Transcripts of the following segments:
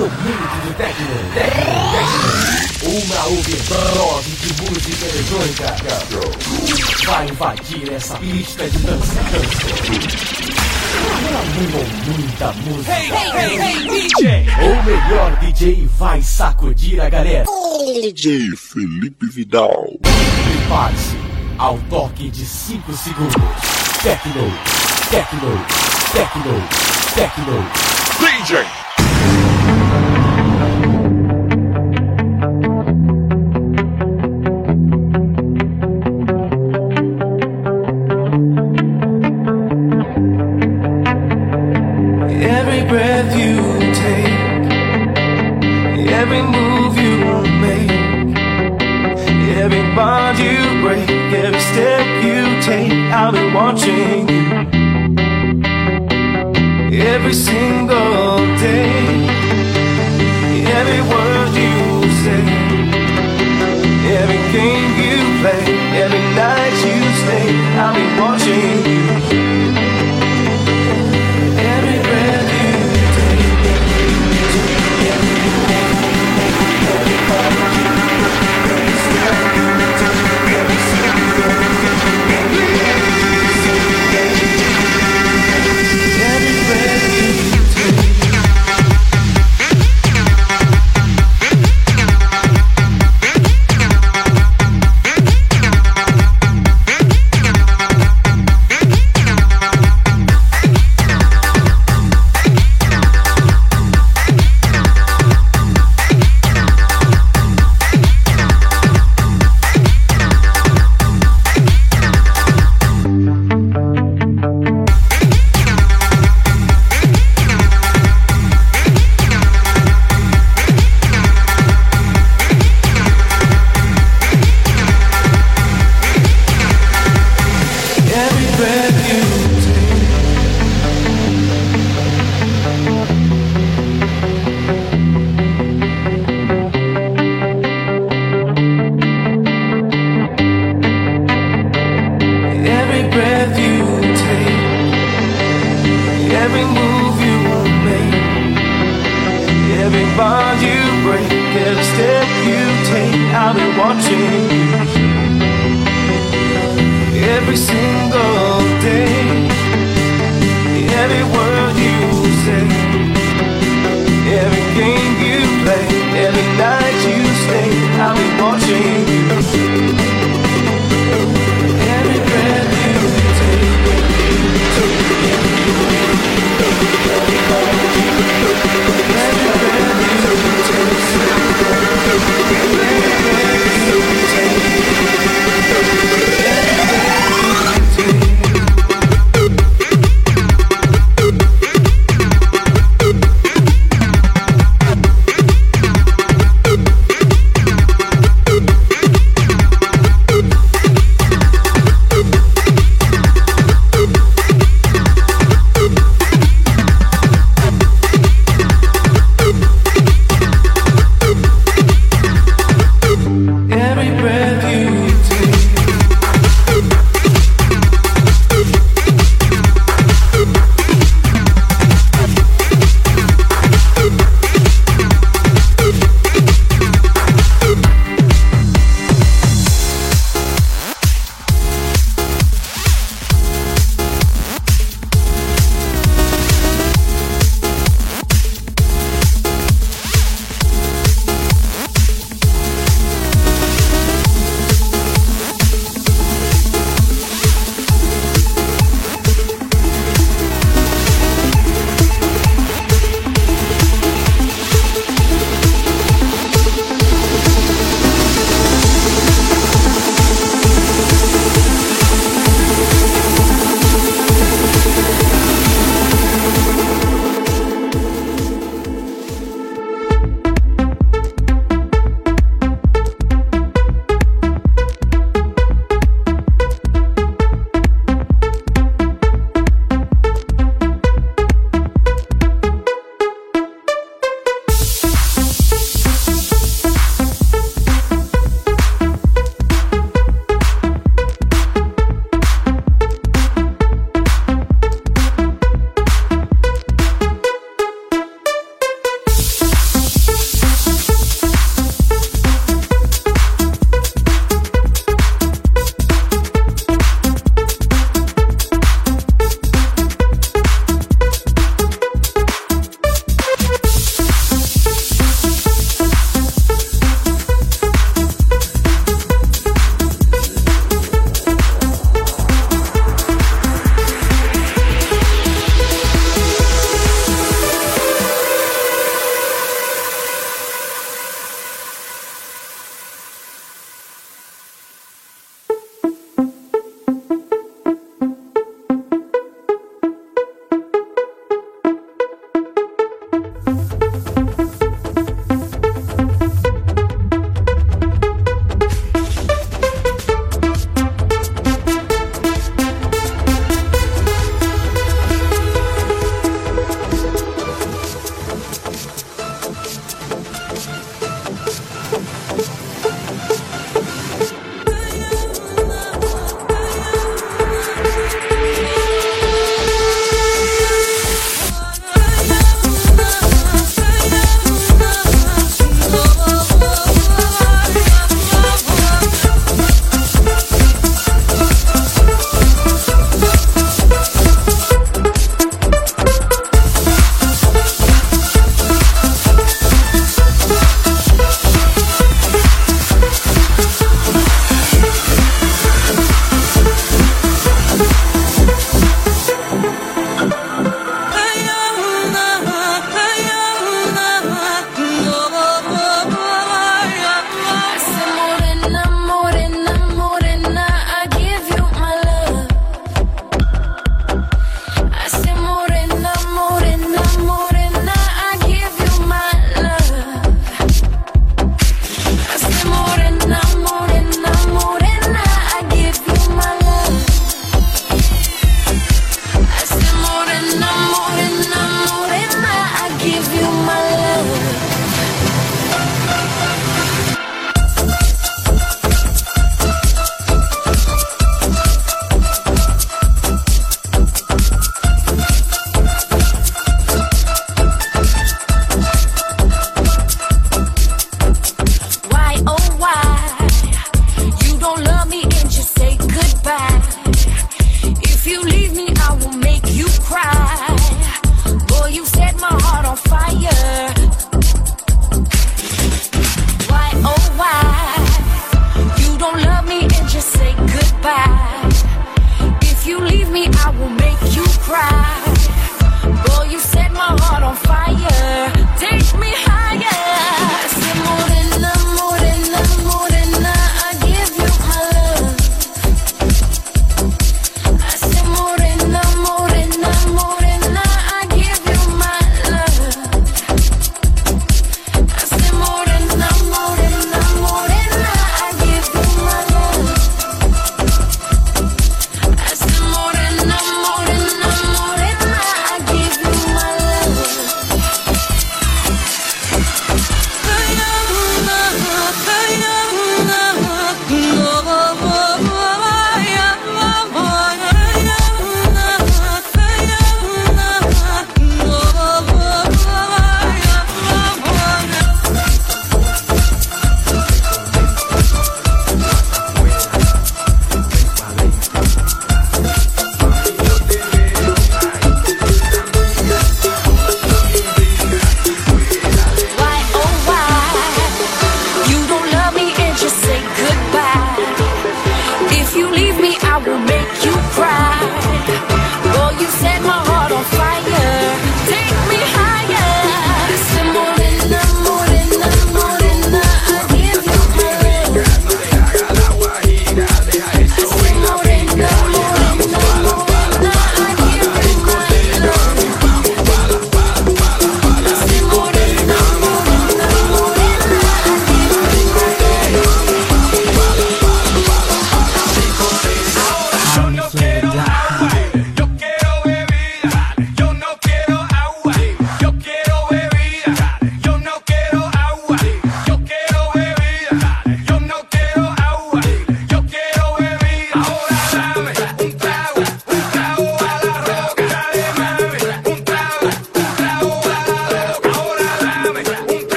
Momento do Tecno. Tecno. Uma overdose de música eletrônica vai invadir essa pista de dança. Acumulou muita música. Hey, hey, hey, DJ. O melhor DJ vai sacudir a galera. DJ Felipe Vidal. Prepare-se ao toque de 5 segundos. Tecno, Tecno, Tecno, Tecno. DJ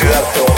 no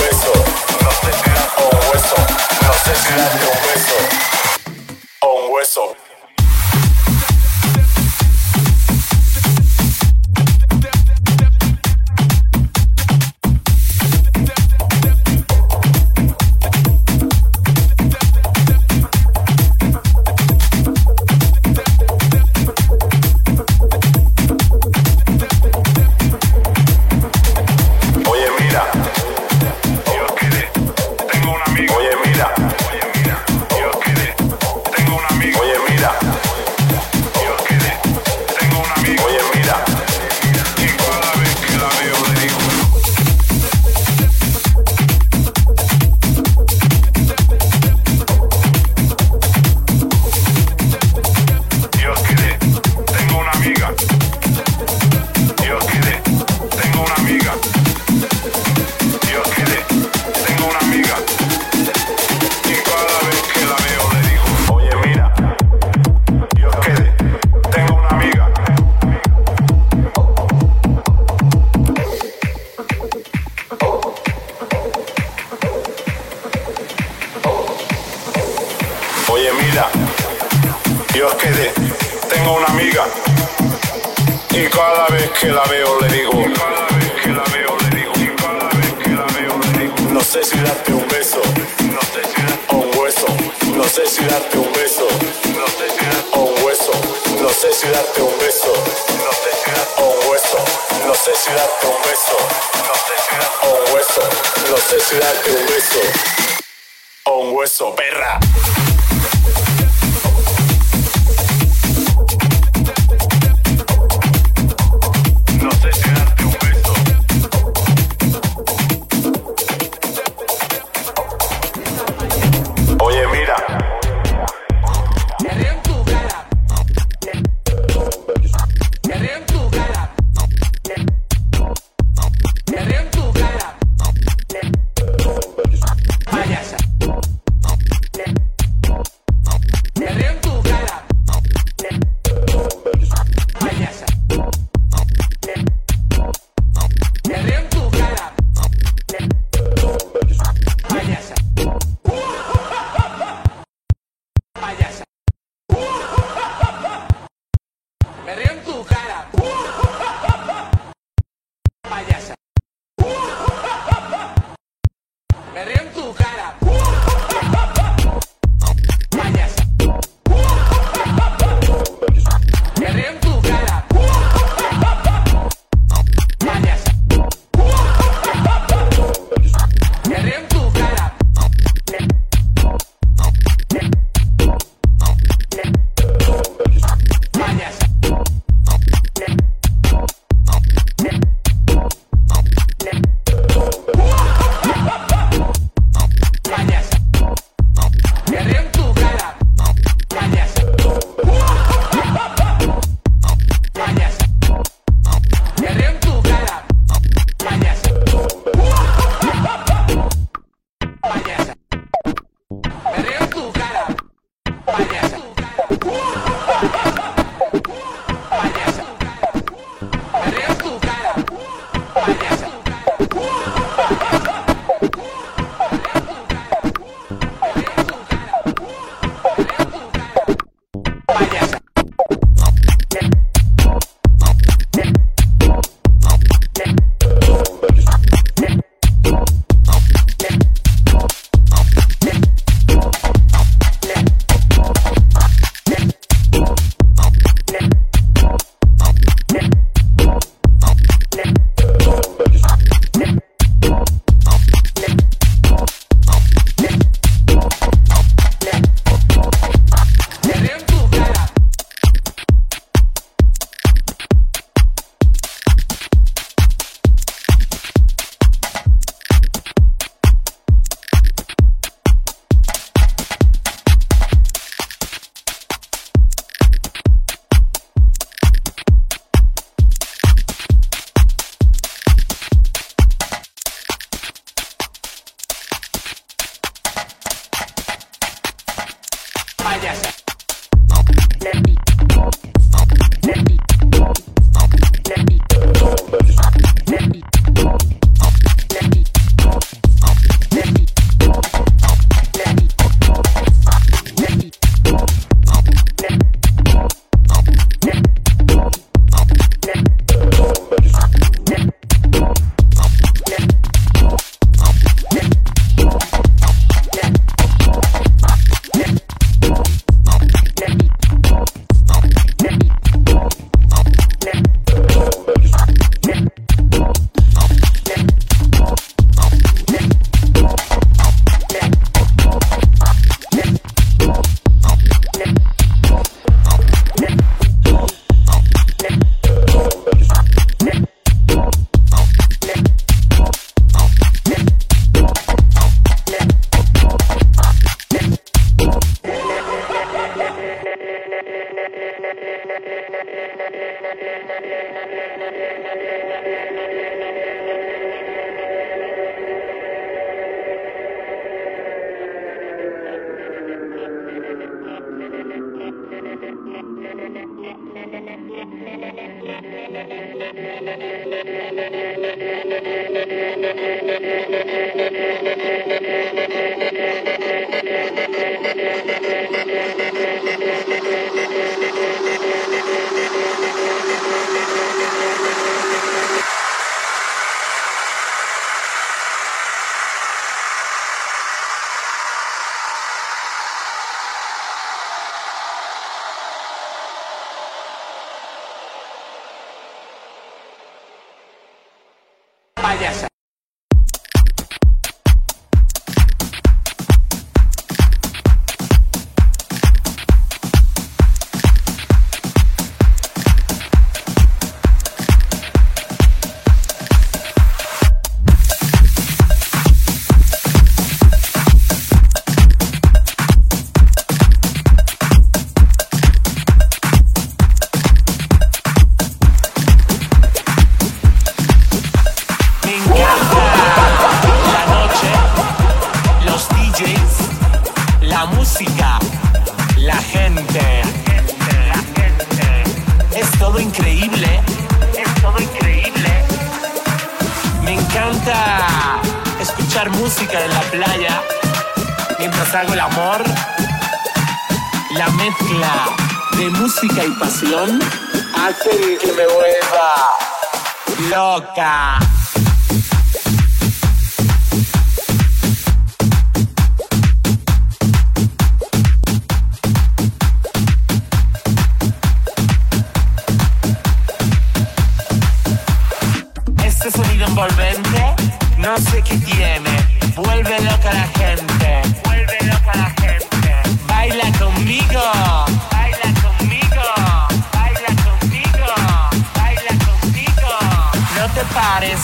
Ese sonido envolvente, no sé qué tiene. Vuelve loca la gente. Vuelve loca la gente. Baila conmigo. Baila conmigo. Baila conmigo. Baila conmigo. No te pares.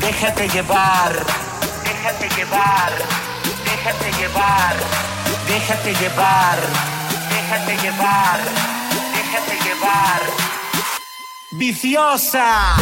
Déjate llevar. Déjate llevar. Déjate llevar. Déjate llevar. Déjate llevar. Déjate llevar. Viciosa.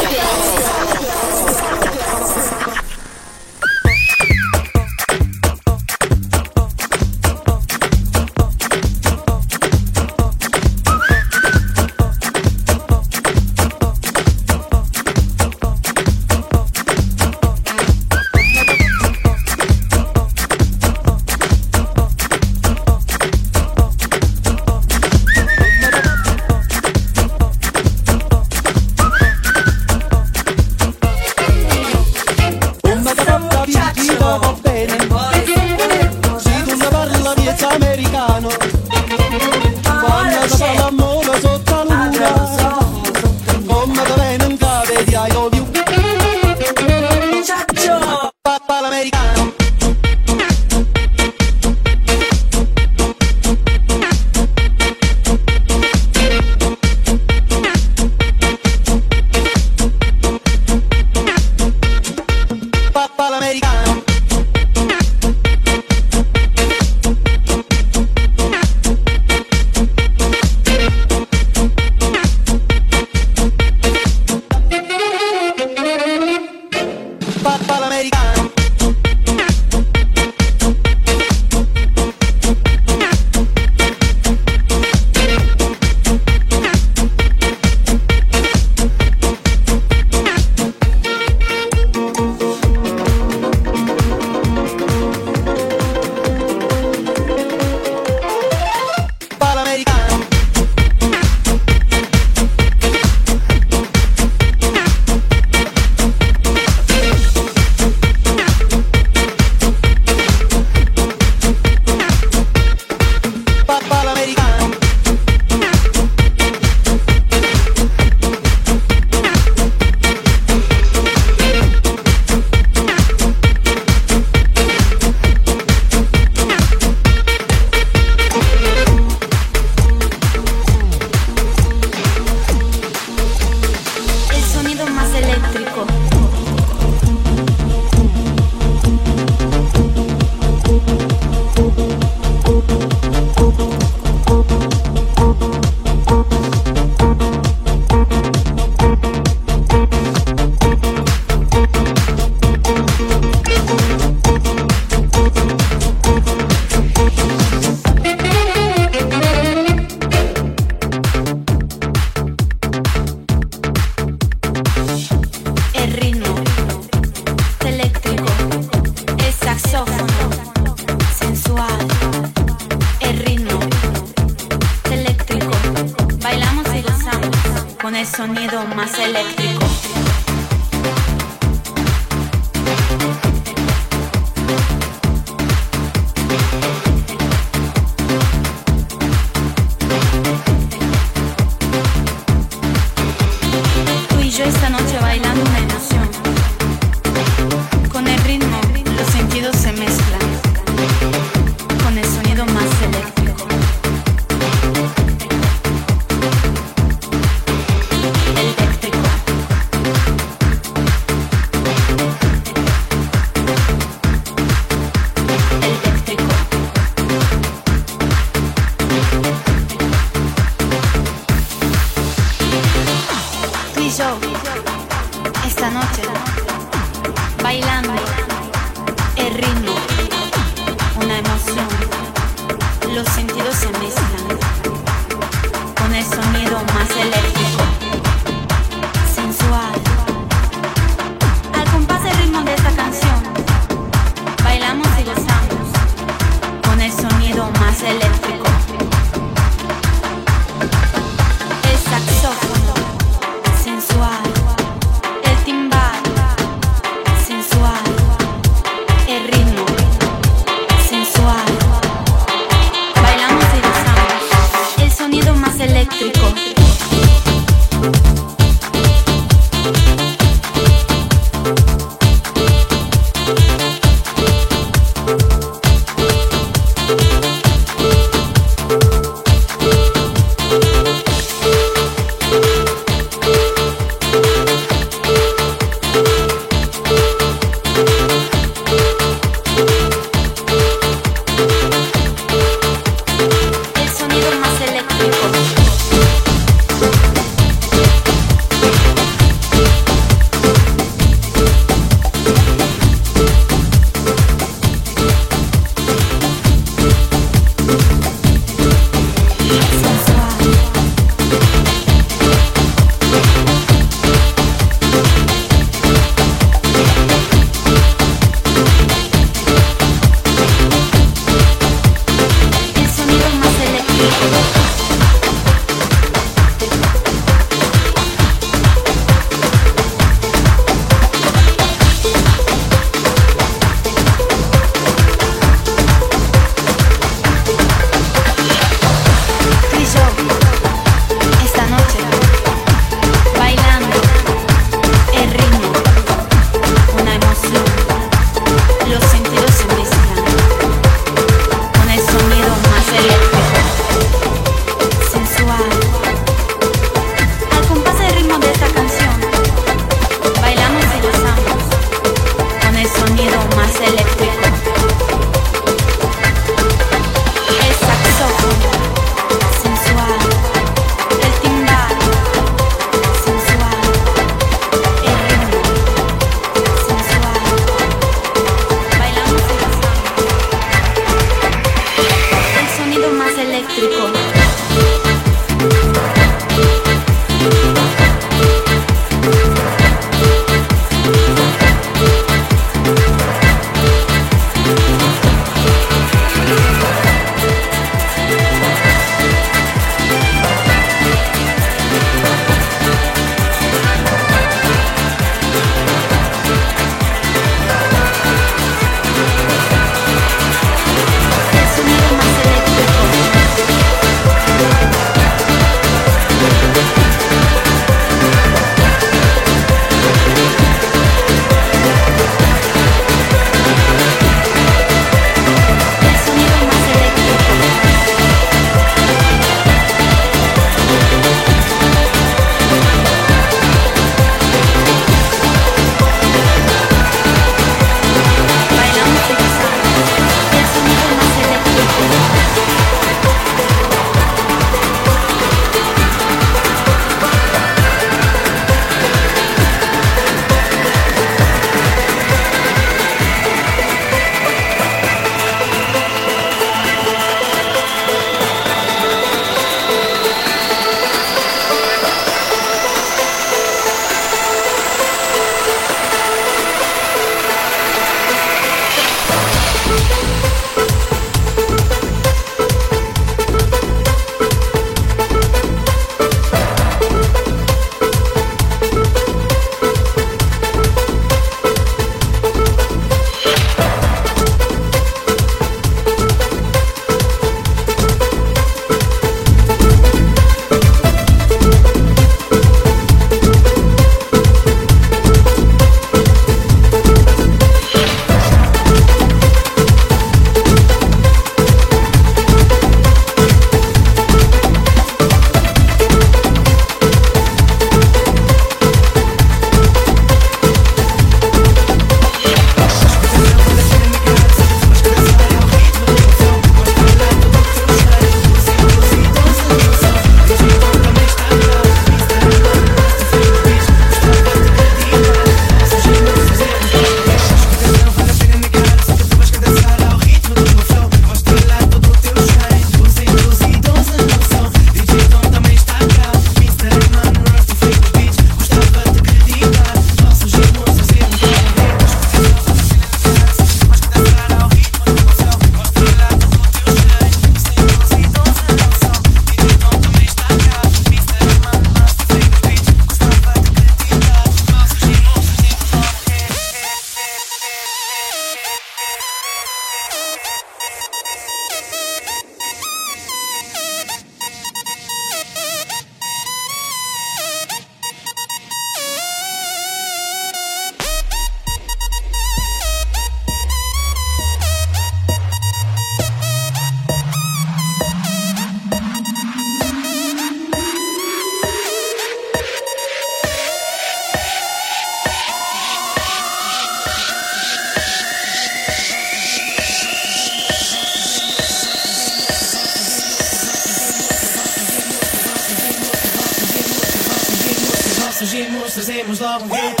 all hit.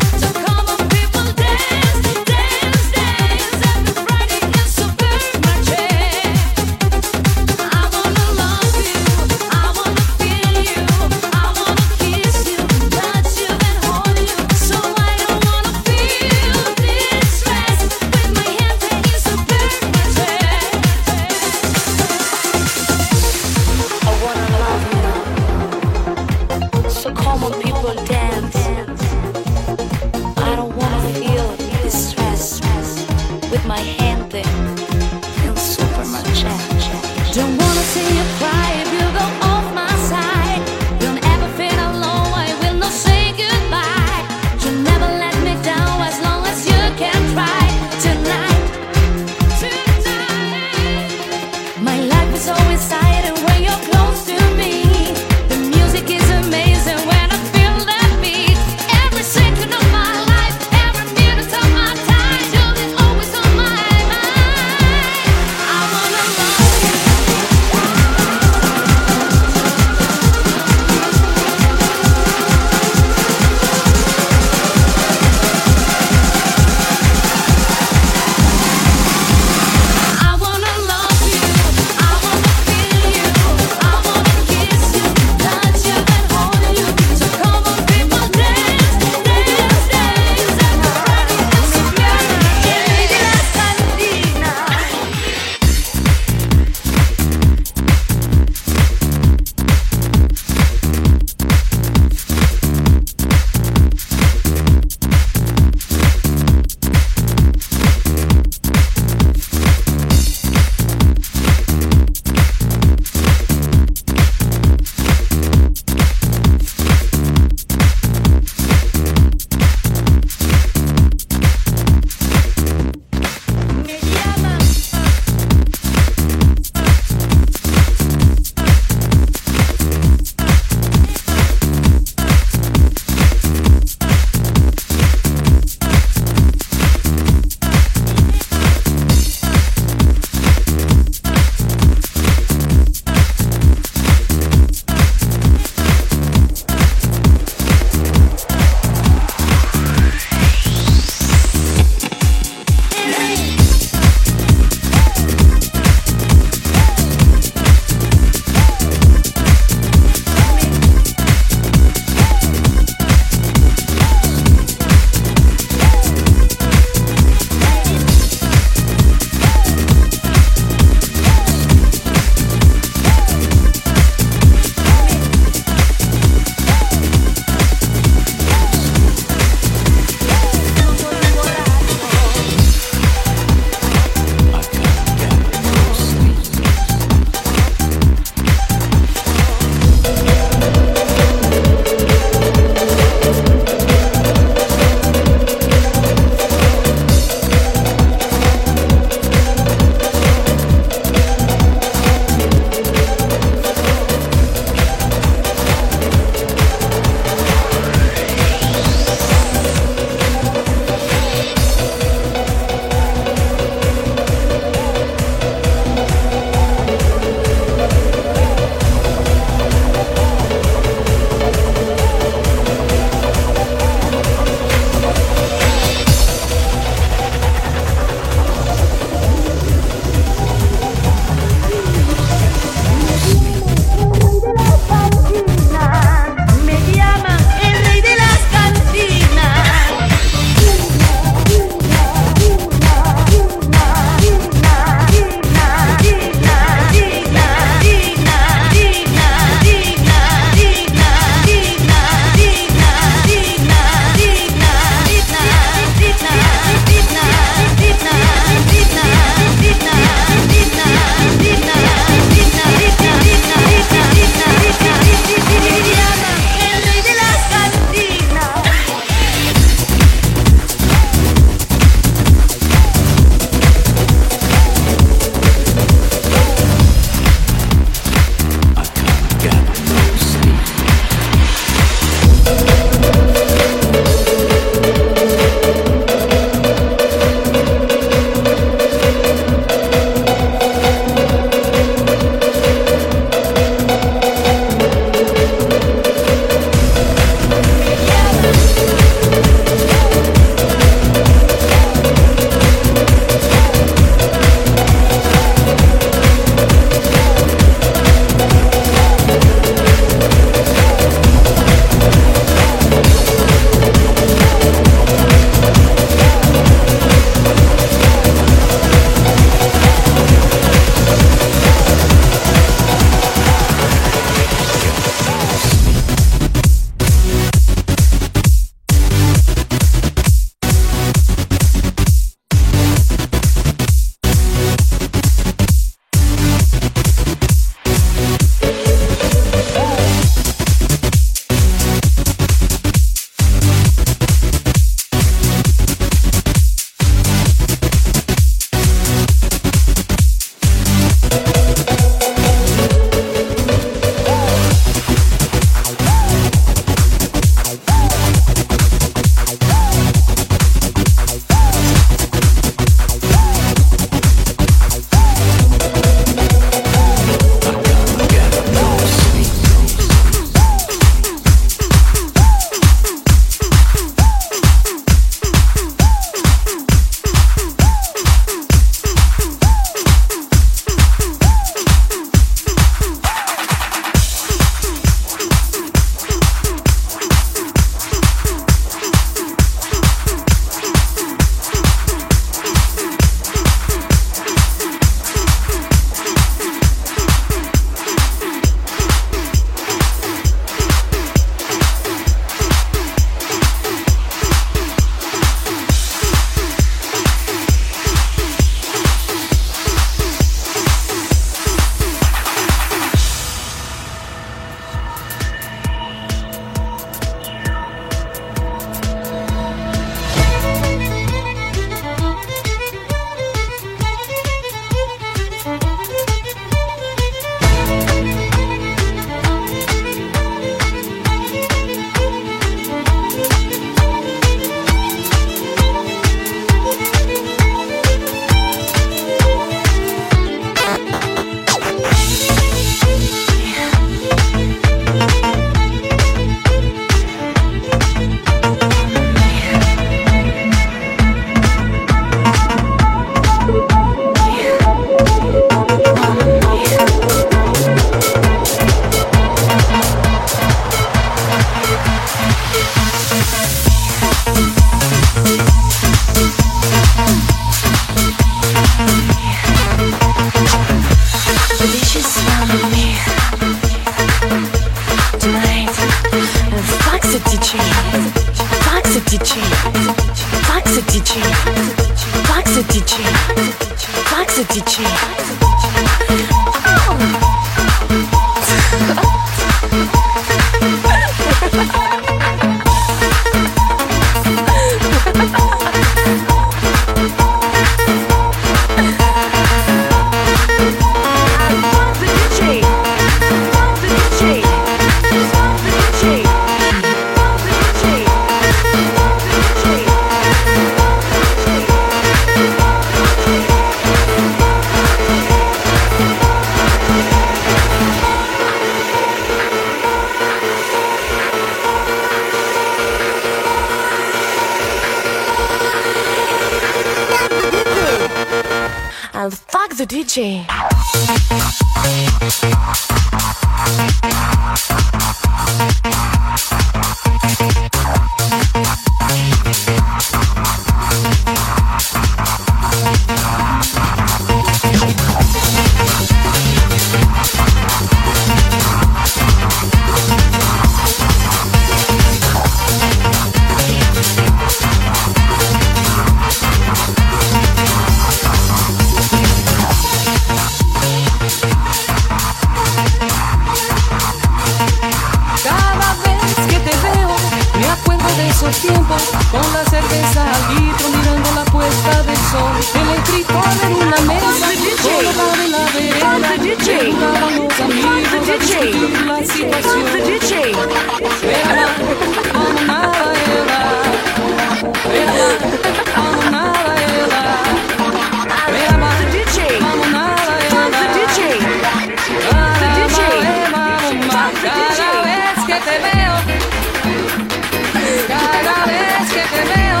Cada vez que te veo,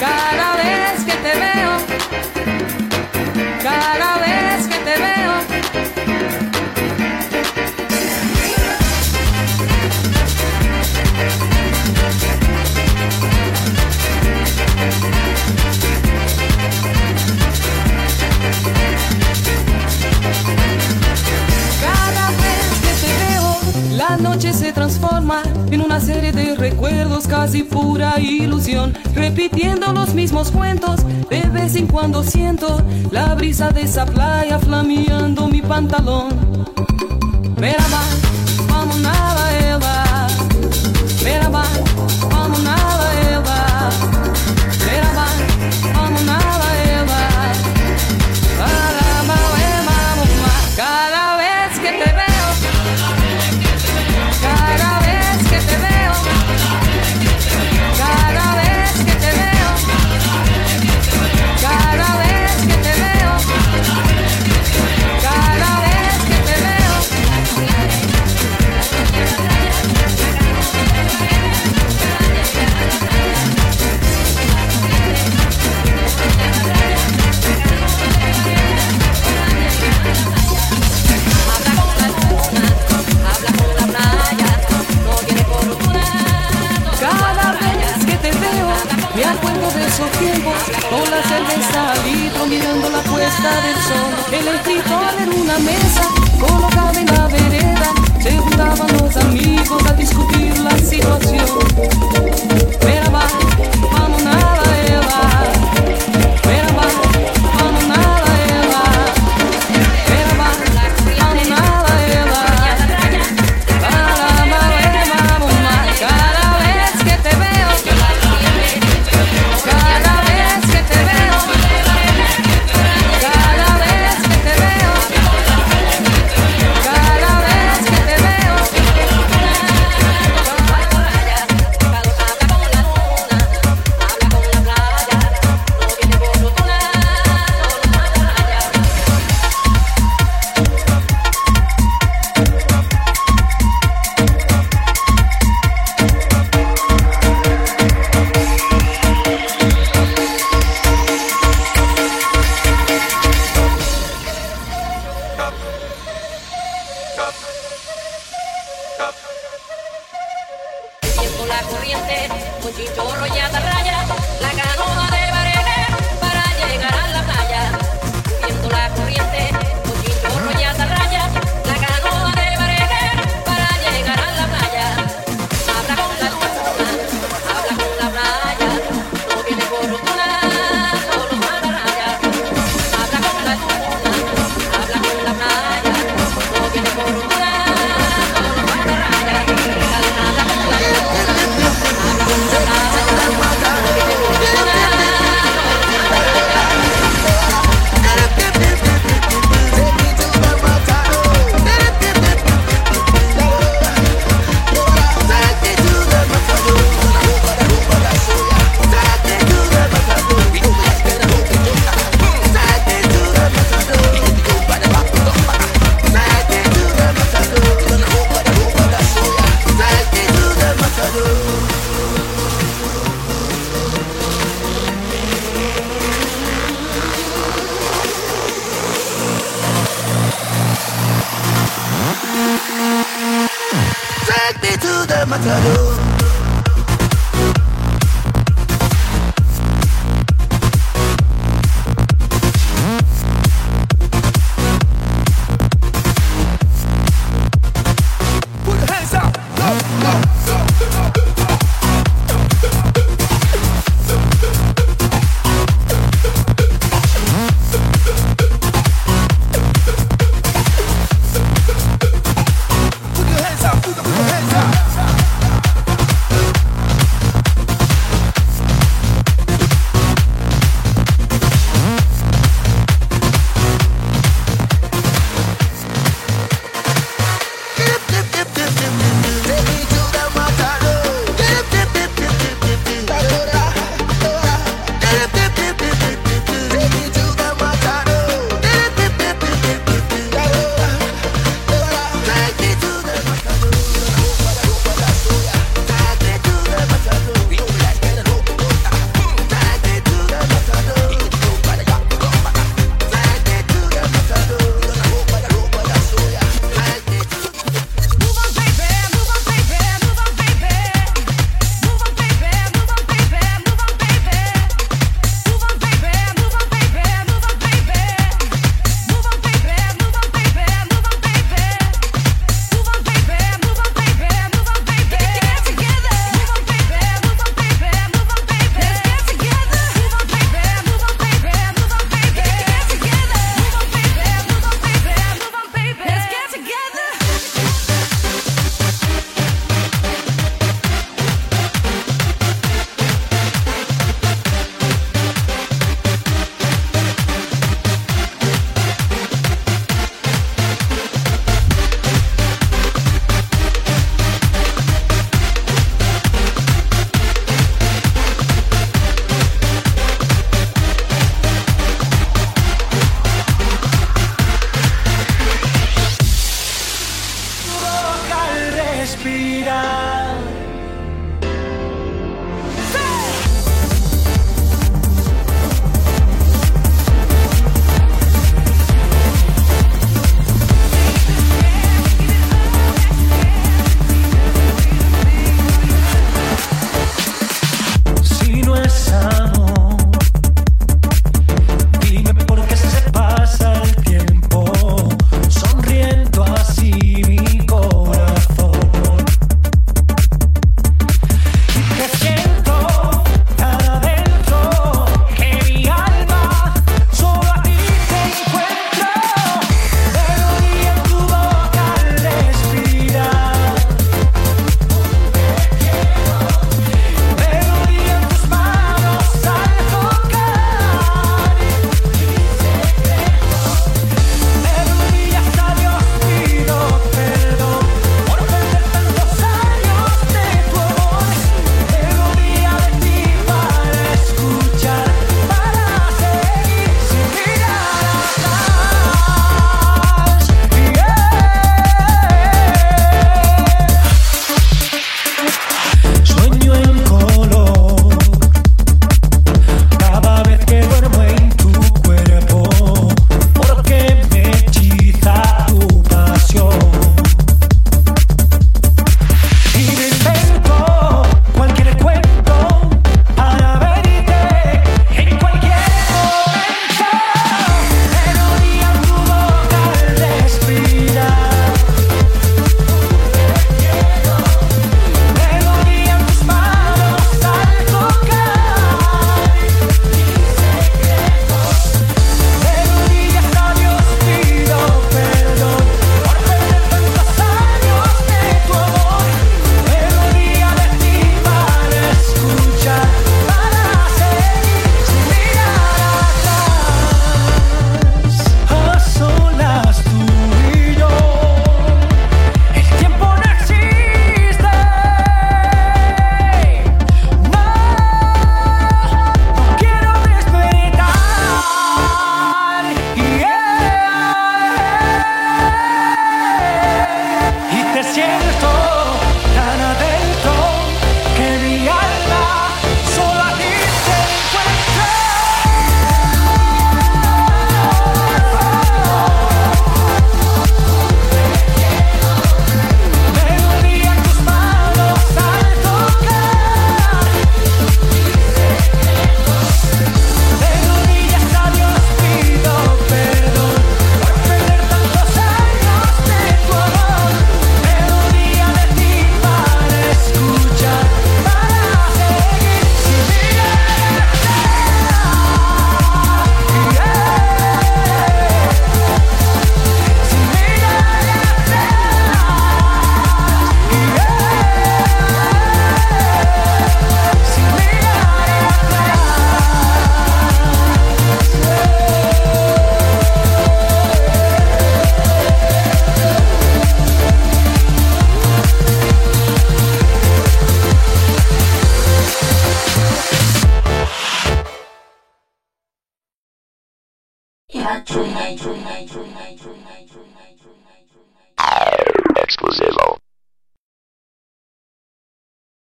cada vez que te veo, cada vez. La noche se transforma en una serie de recuerdos, casi pura ilusión, repitiendo los mismos cuentos. De vez en cuando siento la brisa de esa playa flameando mi pantalón. Merhaba, vamos nada, Eva. Merhaba. el sol, escritor en una mesa, colocada en la vereda, se juntaban los amigos a discutir la situación. what I do.